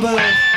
the Bird.